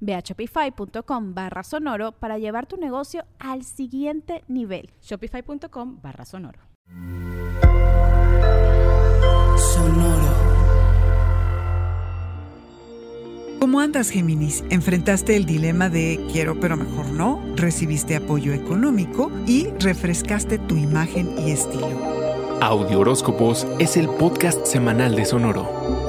Ve a shopify.com barra sonoro para llevar tu negocio al siguiente nivel. Shopify.com barra sonoro. Sonoro. ¿Cómo andas, Géminis? Enfrentaste el dilema de quiero pero mejor no, recibiste apoyo económico y refrescaste tu imagen y estilo. Audio Horóscopos es el podcast semanal de Sonoro.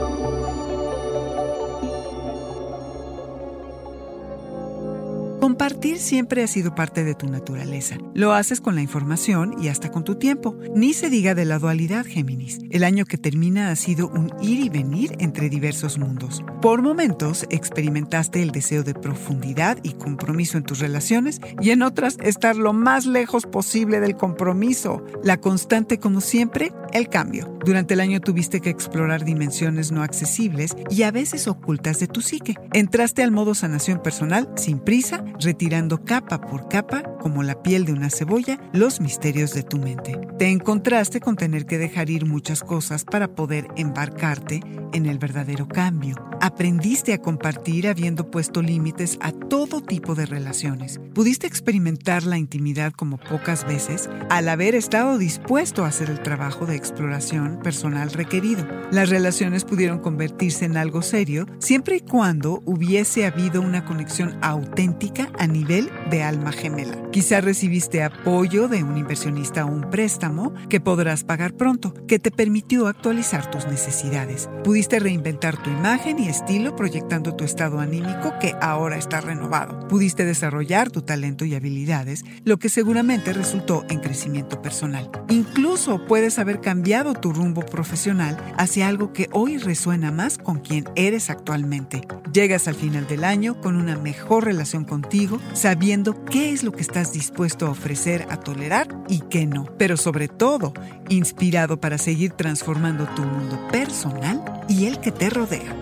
Compartir siempre ha sido parte de tu naturaleza. Lo haces con la información y hasta con tu tiempo. Ni se diga de la dualidad, Géminis. El año que termina ha sido un ir y venir entre diversos mundos. Por momentos experimentaste el deseo de profundidad y compromiso en tus relaciones y en otras estar lo más lejos posible del compromiso. La constante, como siempre, el cambio. Durante el año tuviste que explorar dimensiones no accesibles y a veces ocultas de tu psique. Entraste al modo sanación personal sin prisa retirando capa por capa, como la piel de una cebolla, los misterios de tu mente. Te encontraste con tener que dejar ir muchas cosas para poder embarcarte en el verdadero cambio. Aprendiste a compartir habiendo puesto límites a todo tipo de relaciones. Pudiste experimentar la intimidad como pocas veces al haber estado dispuesto a hacer el trabajo de exploración personal requerido. Las relaciones pudieron convertirse en algo serio siempre y cuando hubiese habido una conexión auténtica a nivel de alma gemela. Quizá recibiste apoyo de un inversionista o un préstamo que podrás pagar pronto, que te permitió actualizar tus necesidades. Pudiste reinventar tu imagen y estilo proyectando tu estado anímico que ahora está renovado. Pudiste desarrollar tu talento y habilidades, lo que seguramente resultó en crecimiento personal. Incluso puedes haber cambiado tu rumbo profesional hacia algo que hoy resuena más con quien eres actualmente. Llegas al final del año con una mejor relación contigo sabiendo qué es lo que estás dispuesto a ofrecer, a tolerar y qué no. Pero sobre todo, inspirado para seguir transformando tu mundo personal y el que te rodea.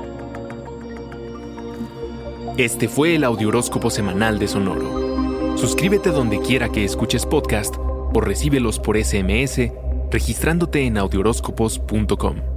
Este fue el Audioróscopo Semanal de Sonoro. Suscríbete donde quiera que escuches podcast o recíbelos por SMS registrándote en audioróscopos.com.